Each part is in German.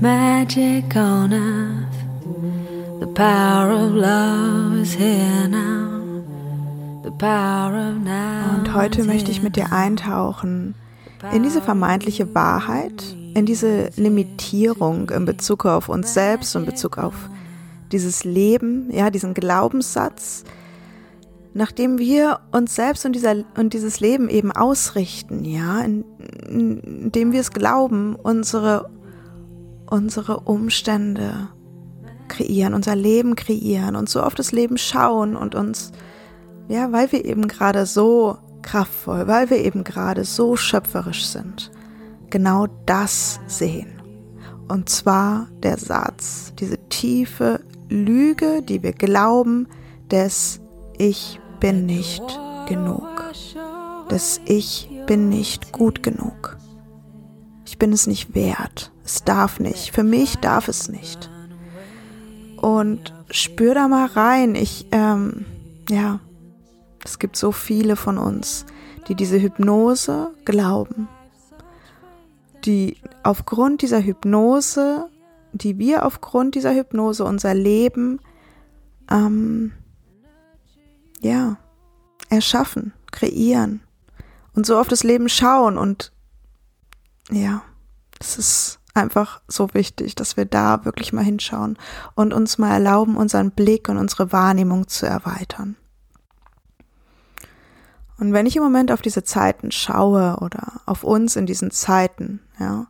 magic on earth. The power of love is here now. The power of now. Und heute möchte ich mit dir eintauchen in diese vermeintliche Wahrheit, in diese Limitierung in Bezug auf uns selbst, in Bezug auf dieses Leben, ja, diesen Glaubenssatz, nachdem wir uns selbst und, dieser, und dieses Leben eben ausrichten, ja, in, in, indem wir es glauben, unsere, unsere Umstände kreieren, unser Leben kreieren und so auf das Leben schauen und uns, ja, weil wir eben gerade so kraftvoll, weil wir eben gerade so schöpferisch sind, genau das sehen. Und zwar der Satz, diese tiefe Lüge, die wir glauben, des Ich bin nicht genug, des Ich bin nicht gut genug. Ich bin es nicht wert, es darf nicht, für mich darf es nicht. Und spür da mal rein, ich, ähm, ja, es gibt so viele von uns, die diese Hypnose glauben, die aufgrund dieser Hypnose, die wir aufgrund dieser Hypnose unser Leben, ähm, ja, erschaffen, kreieren und so auf das Leben schauen und ja, es ist einfach so wichtig, dass wir da wirklich mal hinschauen und uns mal erlauben, unseren Blick und unsere Wahrnehmung zu erweitern. Und wenn ich im Moment auf diese Zeiten schaue oder auf uns in diesen Zeiten, ja,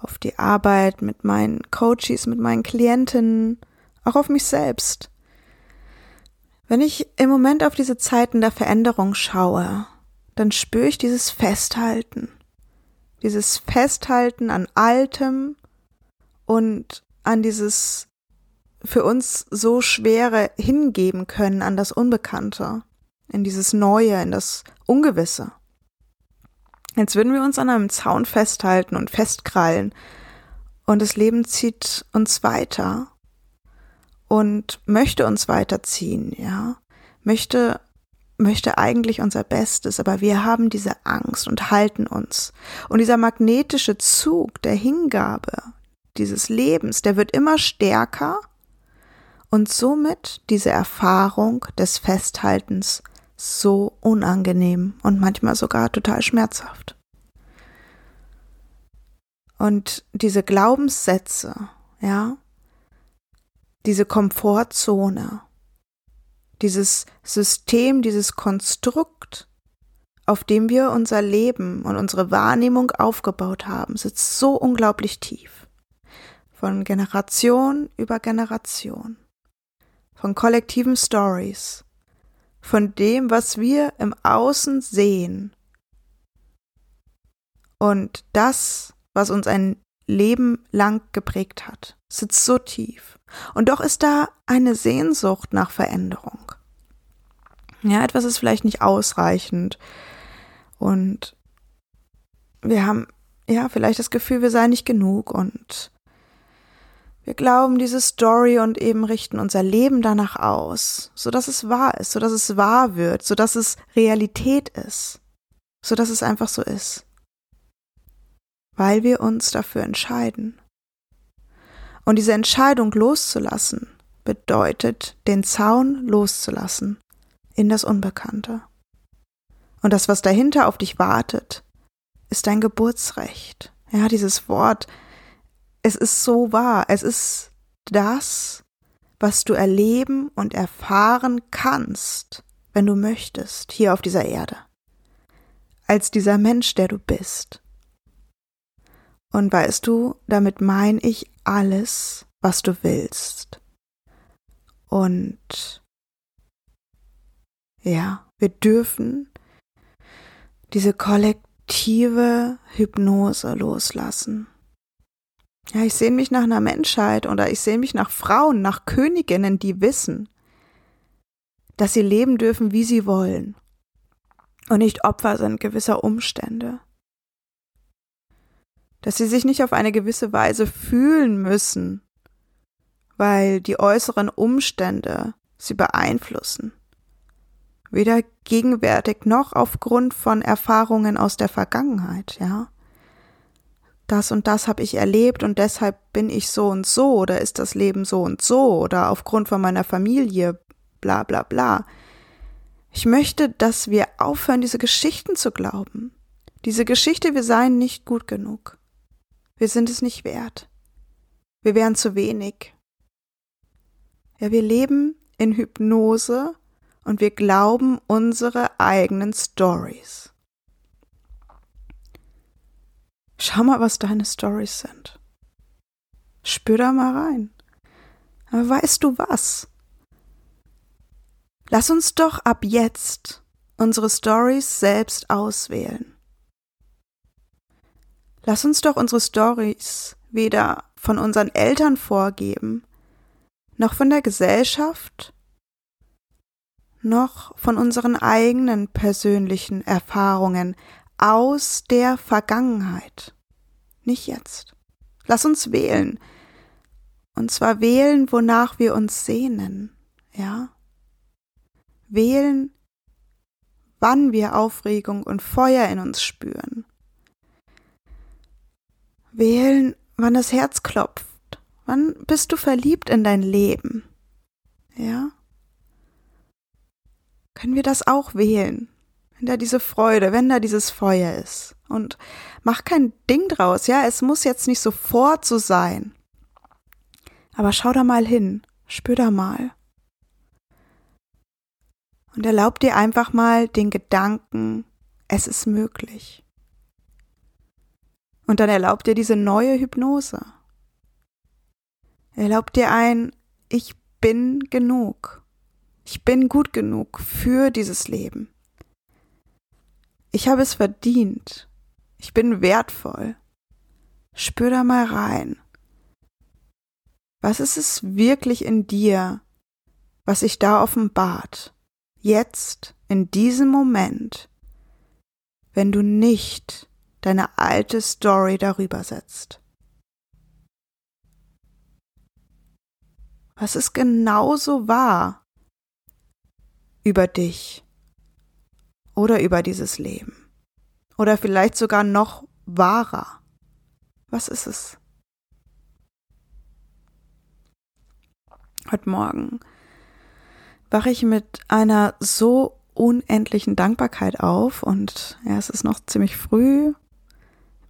auf die Arbeit mit meinen Coaches, mit meinen Klientinnen, auch auf mich selbst. Wenn ich im Moment auf diese Zeiten der Veränderung schaue, dann spüre ich dieses Festhalten. Dieses Festhalten an Altem und an dieses für uns so schwere Hingeben können an das Unbekannte in dieses Neue, in das Ungewisse. Jetzt würden wir uns an einem Zaun festhalten und festkrallen und das Leben zieht uns weiter und möchte uns weiterziehen, ja, möchte möchte eigentlich unser Bestes, aber wir haben diese Angst und halten uns. Und dieser magnetische Zug der Hingabe dieses Lebens, der wird immer stärker und somit diese Erfahrung des Festhaltens so unangenehm und manchmal sogar total schmerzhaft. Und diese Glaubenssätze, ja, diese Komfortzone, dieses System, dieses Konstrukt, auf dem wir unser Leben und unsere Wahrnehmung aufgebaut haben, sitzt so unglaublich tief. Von Generation über Generation. Von kollektiven Stories. Von dem, was wir im Außen sehen. Und das, was uns ein Leben lang geprägt hat, sitzt so tief. Und doch ist da eine Sehnsucht nach Veränderung. Ja, etwas ist vielleicht nicht ausreichend. Und wir haben ja vielleicht das Gefühl, wir seien nicht genug und wir glauben diese Story und eben richten unser Leben danach aus, so dass es wahr ist, so dass es wahr wird, so dass es Realität ist, so dass es einfach so ist. Weil wir uns dafür entscheiden. Und diese Entscheidung loszulassen bedeutet, den Zaun loszulassen in das Unbekannte. Und das, was dahinter auf dich wartet, ist dein Geburtsrecht. Ja, dieses Wort, es ist so wahr. Es ist das, was du erleben und erfahren kannst, wenn du möchtest, hier auf dieser Erde. Als dieser Mensch, der du bist. Und weißt du, damit meine ich alles, was du willst. Und ja, wir dürfen diese kollektive Hypnose loslassen. Ja, ich sehne mich nach einer Menschheit oder ich sehne mich nach Frauen, nach Königinnen, die wissen, dass sie leben dürfen, wie sie wollen und nicht Opfer sind gewisser Umstände. Dass sie sich nicht auf eine gewisse Weise fühlen müssen, weil die äußeren Umstände sie beeinflussen. Weder gegenwärtig noch aufgrund von Erfahrungen aus der Vergangenheit, ja. Das und das habe ich erlebt und deshalb bin ich so und so oder ist das Leben so und so oder aufgrund von meiner Familie, bla bla bla. Ich möchte, dass wir aufhören, diese Geschichten zu glauben. Diese Geschichte, wir seien nicht gut genug. Wir sind es nicht wert. Wir wären zu wenig. Ja, wir leben in Hypnose und wir glauben unsere eigenen Stories. Schau mal, was deine Stories sind. Spür da mal rein. Aber weißt du was? Lass uns doch ab jetzt unsere Stories selbst auswählen. Lass uns doch unsere Stories weder von unseren Eltern vorgeben, noch von der Gesellschaft, noch von unseren eigenen persönlichen Erfahrungen aus der Vergangenheit. Nicht jetzt. Lass uns wählen. Und zwar wählen, wonach wir uns sehnen. Ja? wählen, wann wir Aufregung und Feuer in uns spüren. Wählen, wann das Herz klopft. Wann bist du verliebt in dein Leben? Ja? Können wir das auch wählen? Wenn da diese Freude, wenn da dieses Feuer ist. Und mach kein Ding draus, ja? Es muss jetzt nicht sofort so sein. Aber schau da mal hin, spür da mal. Und erlaub dir einfach mal den Gedanken, es ist möglich. Und dann erlaub dir diese neue Hypnose. Erlaub dir ein, ich bin genug. Ich bin gut genug für dieses Leben. Ich habe es verdient. Ich bin wertvoll. Spür da mal rein. Was ist es wirklich in dir, was sich da offenbart? jetzt, in diesem Moment, wenn du nicht deine alte Story darüber setzt? Was ist genauso wahr über dich oder über dieses Leben? Oder vielleicht sogar noch wahrer? Was ist es? Heute Morgen wache ich mit einer so unendlichen Dankbarkeit auf und ja, es ist noch ziemlich früh.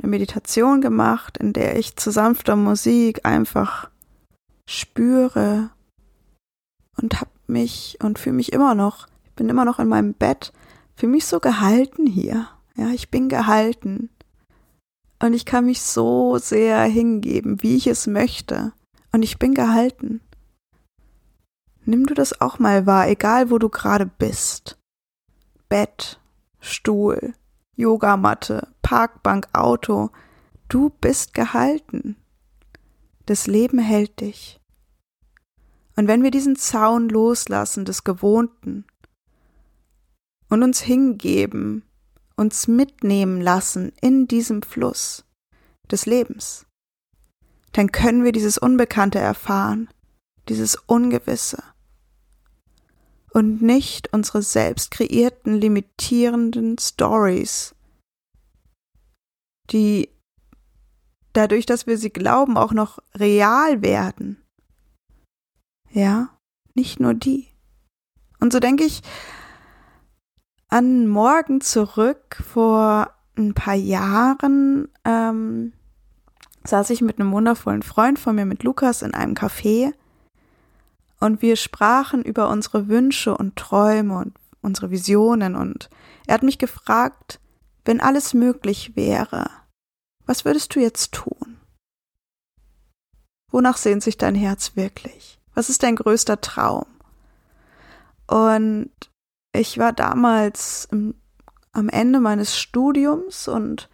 Eine Meditation gemacht, in der ich zu sanfter Musik einfach spüre und hab mich und fühle mich immer noch, ich bin immer noch in meinem Bett, fühle mich so gehalten hier. Ja, ich bin gehalten. Und ich kann mich so sehr hingeben, wie ich es möchte. Und ich bin gehalten. Nimm du das auch mal wahr, egal wo du gerade bist. Bett, Stuhl, Yogamatte, Parkbank, Auto. Du bist gehalten. Das Leben hält dich. Und wenn wir diesen Zaun loslassen des Gewohnten und uns hingeben, uns mitnehmen lassen in diesem Fluss des Lebens, dann können wir dieses Unbekannte erfahren, dieses Ungewisse und nicht unsere selbst kreierten limitierenden Stories, die dadurch, dass wir sie glauben, auch noch real werden. Ja, nicht nur die. Und so denke ich an morgen zurück vor ein paar Jahren ähm, saß ich mit einem wundervollen Freund von mir, mit Lukas, in einem Café und wir sprachen über unsere Wünsche und Träume und unsere Visionen und er hat mich gefragt, wenn alles möglich wäre, was würdest du jetzt tun? Wonach sehnt sich dein Herz wirklich? Was ist dein größter Traum? Und ich war damals im, am Ende meines Studiums und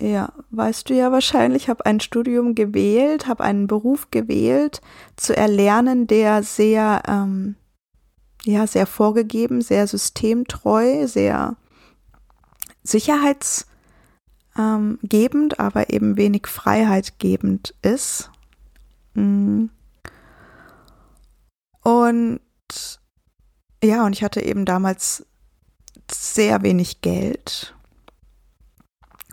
ja, weißt du ja wahrscheinlich, habe ein Studium gewählt, habe einen Beruf gewählt, zu erlernen, der sehr, ähm, ja, sehr vorgegeben, sehr systemtreu, sehr sicherheitsgebend, ähm, aber eben wenig freiheitgebend ist. Mm. Und ja, und ich hatte eben damals sehr wenig Geld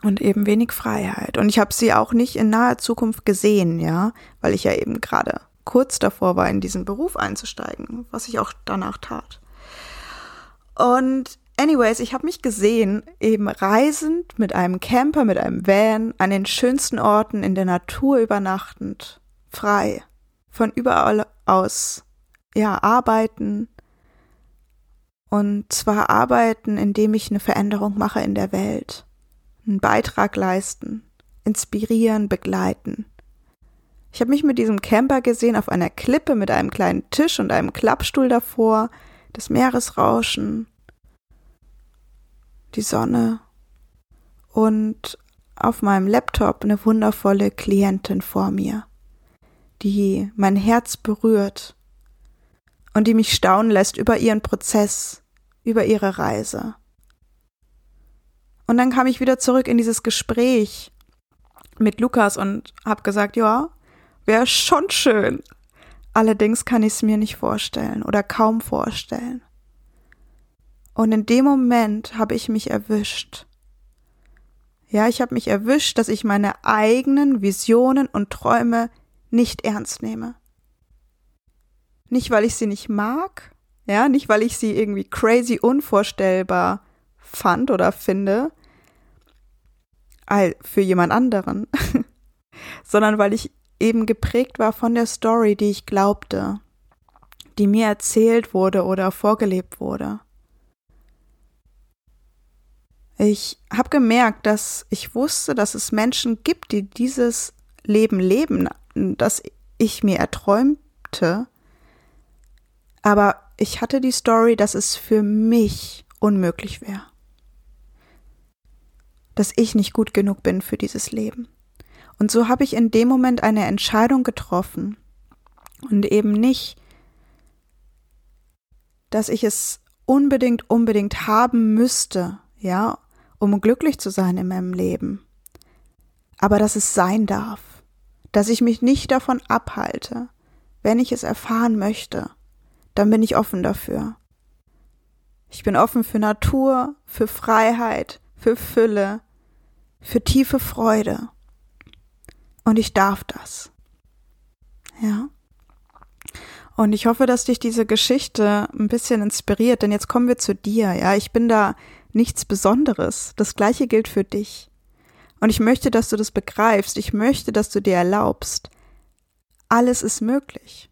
und eben wenig Freiheit. Und ich habe sie auch nicht in naher Zukunft gesehen, ja, weil ich ja eben gerade kurz davor war, in diesen Beruf einzusteigen, was ich auch danach tat. Und anyways, ich habe mich gesehen, eben reisend mit einem Camper, mit einem Van, an den schönsten Orten in der Natur übernachtend, frei, von überall aus, ja, arbeiten, und zwar arbeiten, indem ich eine Veränderung mache in der Welt einen Beitrag leisten, inspirieren, begleiten. Ich habe mich mit diesem Camper gesehen auf einer Klippe mit einem kleinen Tisch und einem Klappstuhl davor, das Meeresrauschen, die Sonne und auf meinem Laptop eine wundervolle Klientin vor mir, die mein Herz berührt und die mich staunen lässt über ihren Prozess, über ihre Reise. Und dann kam ich wieder zurück in dieses Gespräch mit Lukas und habe gesagt, ja, wäre schon schön. Allerdings kann ich es mir nicht vorstellen oder kaum vorstellen. Und in dem Moment habe ich mich erwischt. Ja, ich habe mich erwischt, dass ich meine eigenen Visionen und Träume nicht ernst nehme. Nicht, weil ich sie nicht mag, ja, nicht, weil ich sie irgendwie crazy unvorstellbar fand oder finde für jemand anderen, sondern weil ich eben geprägt war von der Story, die ich glaubte, die mir erzählt wurde oder vorgelebt wurde. Ich habe gemerkt, dass ich wusste, dass es Menschen gibt, die dieses Leben leben, das ich mir erträumte, aber ich hatte die Story, dass es für mich unmöglich wäre dass ich nicht gut genug bin für dieses Leben. Und so habe ich in dem Moment eine Entscheidung getroffen und eben nicht, dass ich es unbedingt, unbedingt haben müsste, ja, um glücklich zu sein in meinem Leben. Aber dass es sein darf, dass ich mich nicht davon abhalte, wenn ich es erfahren möchte, dann bin ich offen dafür. Ich bin offen für Natur, für Freiheit, für Fülle, für tiefe Freude. Und ich darf das. Ja. Und ich hoffe, dass dich diese Geschichte ein bisschen inspiriert, denn jetzt kommen wir zu dir. Ja, ich bin da nichts Besonderes. Das Gleiche gilt für dich. Und ich möchte, dass du das begreifst. Ich möchte, dass du dir erlaubst. Alles ist möglich.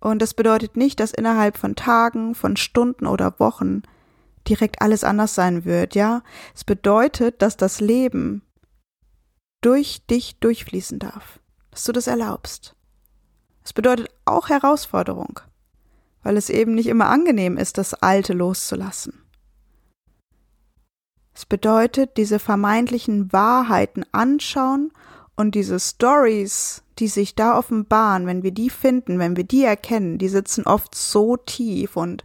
Und das bedeutet nicht, dass innerhalb von Tagen, von Stunden oder Wochen direkt alles anders sein wird, ja? Es bedeutet, dass das Leben durch dich durchfließen darf, dass du das erlaubst. Es bedeutet auch Herausforderung, weil es eben nicht immer angenehm ist, das Alte loszulassen. Es bedeutet, diese vermeintlichen Wahrheiten anschauen und diese Stories, die sich da offenbaren, wenn wir die finden, wenn wir die erkennen, die sitzen oft so tief und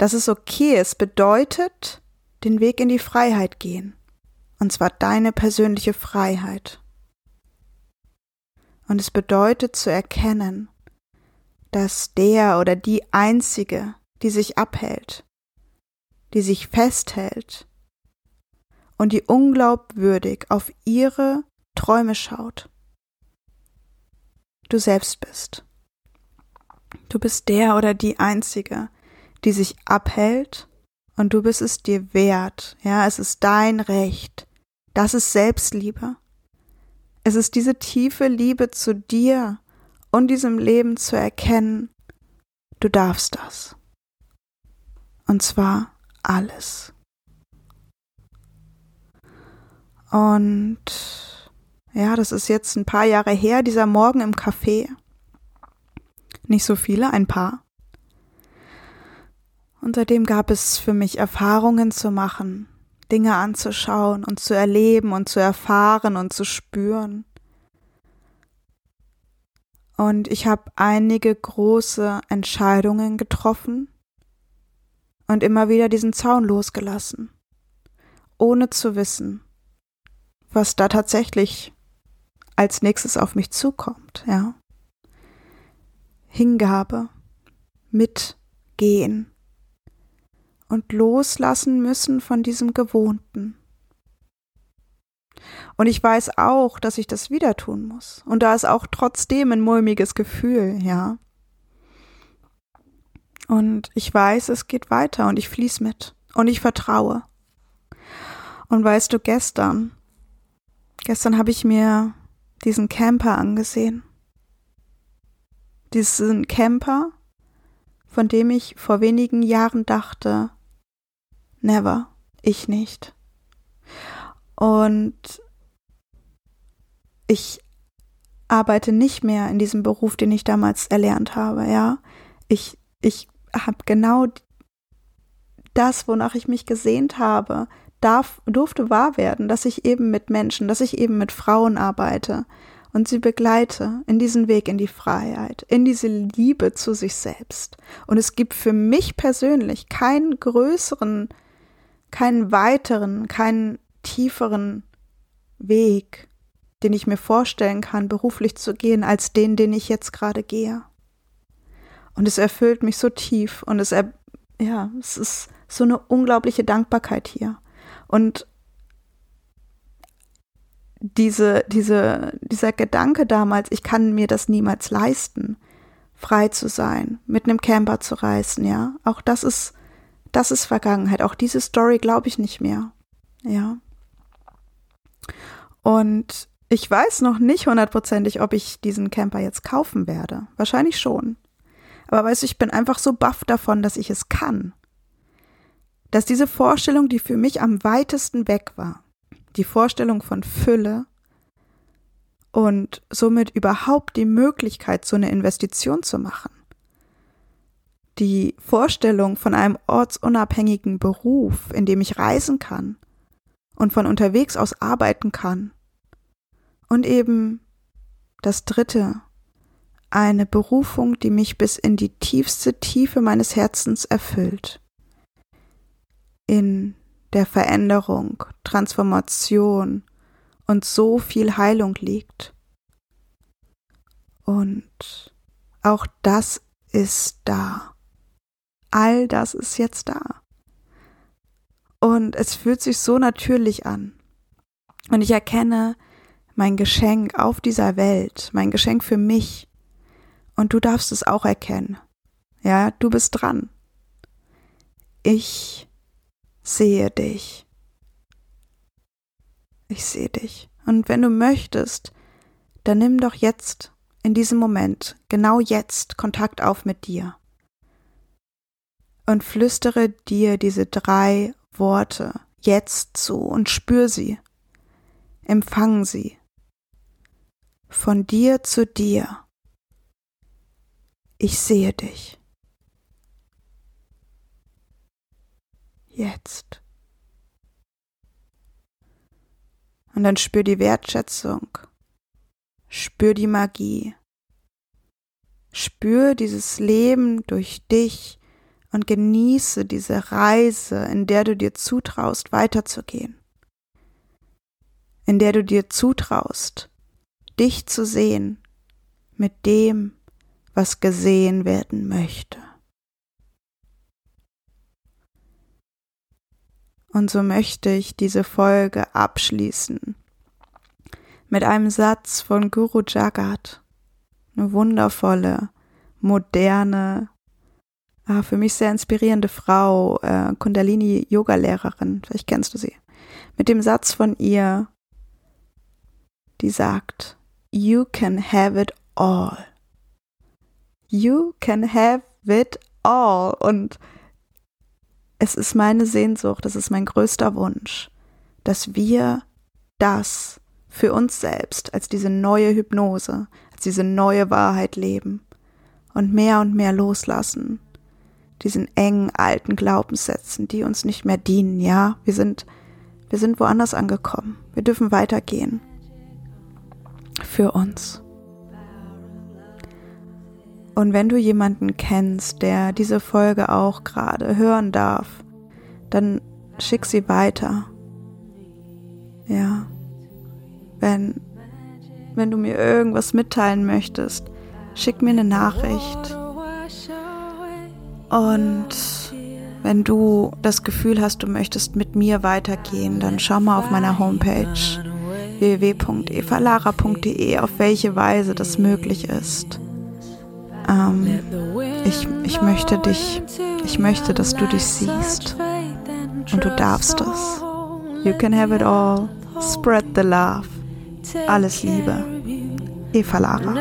dass es okay ist, bedeutet den Weg in die Freiheit gehen. Und zwar deine persönliche Freiheit. Und es bedeutet zu erkennen, dass der oder die Einzige, die sich abhält, die sich festhält und die unglaubwürdig auf ihre Träume schaut, du selbst bist. Du bist der oder die Einzige, die sich abhält und du bist es dir wert. Ja, es ist dein Recht. Das ist Selbstliebe. Es ist diese tiefe Liebe zu dir und diesem Leben zu erkennen, du darfst das. Und zwar alles. Und ja, das ist jetzt ein paar Jahre her, dieser Morgen im Café. Nicht so viele, ein paar. Und seitdem gab es für mich Erfahrungen zu machen, Dinge anzuschauen und zu erleben und zu erfahren und zu spüren. Und ich habe einige große Entscheidungen getroffen und immer wieder diesen Zaun losgelassen, ohne zu wissen, was da tatsächlich als nächstes auf mich zukommt, ja. Hingabe, mitgehen und loslassen müssen von diesem Gewohnten. Und ich weiß auch, dass ich das wieder tun muss. Und da ist auch trotzdem ein mulmiges Gefühl, ja. Und ich weiß, es geht weiter und ich fließ mit und ich vertraue. Und weißt du, gestern, gestern habe ich mir diesen Camper angesehen. Diesen Camper, von dem ich vor wenigen Jahren dachte, never, ich nicht. Und ich arbeite nicht mehr in diesem Beruf, den ich damals erlernt habe, ja. Ich, ich habe genau das, wonach ich mich gesehnt habe, darf, durfte wahr werden, dass ich eben mit Menschen, dass ich eben mit Frauen arbeite und sie begleite in diesen Weg in die Freiheit, in diese Liebe zu sich selbst. Und es gibt für mich persönlich keinen größeren, keinen weiteren, keinen tieferen Weg, den ich mir vorstellen kann, beruflich zu gehen, als den, den ich jetzt gerade gehe. Und es erfüllt mich so tief und es, er, ja, es ist so eine unglaubliche Dankbarkeit hier. Und diese, diese, dieser Gedanke damals, ich kann mir das niemals leisten, frei zu sein, mit einem Camper zu reisen, ja, auch das ist, das ist Vergangenheit. Auch diese Story glaube ich nicht mehr, ja. Und ich weiß noch nicht hundertprozentig, ob ich diesen Camper jetzt kaufen werde. Wahrscheinlich schon. Aber weißt du, ich bin einfach so baff davon, dass ich es kann. Dass diese Vorstellung, die für mich am weitesten weg war, die Vorstellung von Fülle und somit überhaupt die Möglichkeit, so eine Investition zu machen, die Vorstellung von einem ortsunabhängigen Beruf, in dem ich reisen kann, und von unterwegs aus arbeiten kann. Und eben das Dritte, eine Berufung, die mich bis in die tiefste Tiefe meines Herzens erfüllt. In der Veränderung, Transformation und so viel Heilung liegt. Und auch das ist da. All das ist jetzt da. Und es fühlt sich so natürlich an. Und ich erkenne mein Geschenk auf dieser Welt, mein Geschenk für mich. Und du darfst es auch erkennen. Ja, du bist dran. Ich sehe dich. Ich sehe dich. Und wenn du möchtest, dann nimm doch jetzt, in diesem Moment, genau jetzt Kontakt auf mit dir. Und flüstere dir diese drei Worte jetzt zu und spür sie. Empfang sie. Von dir zu dir. Ich sehe dich. Jetzt. Und dann spür die Wertschätzung. Spür die Magie. Spür dieses Leben durch dich und genieße diese Reise, in der du dir zutraust, weiterzugehen, in der du dir zutraust, dich zu sehen mit dem, was gesehen werden möchte. Und so möchte ich diese Folge abschließen mit einem Satz von Guru Jagat, eine wundervolle, moderne, ah, für mich sehr inspirierende Frau, äh, Kundalini-Yoga-Lehrerin, vielleicht kennst du sie, mit dem Satz von ihr, die sagt, You can have it all. You can have it all. Und es ist meine Sehnsucht, es ist mein größter Wunsch, dass wir das für uns selbst als diese neue Hypnose, als diese neue Wahrheit leben und mehr und mehr loslassen diesen engen alten Glaubenssätzen, die uns nicht mehr dienen, ja. Wir sind, Wir sind woanders angekommen. Wir dürfen weitergehen. Für uns. Und wenn du jemanden kennst, der diese Folge auch gerade hören darf, dann schick sie weiter. Ja. Wenn, wenn du mir irgendwas mitteilen möchtest, schick mir eine Nachricht. Und wenn du das Gefühl hast, du möchtest mit mir weitergehen, dann schau mal auf meiner Homepage www.evalara.de, auf welche Weise das möglich ist. Ähm, ich, ich möchte dich, ich möchte, dass du dich siehst und du darfst es. You can have it all. Spread the love. Alles Liebe. Eva Lara.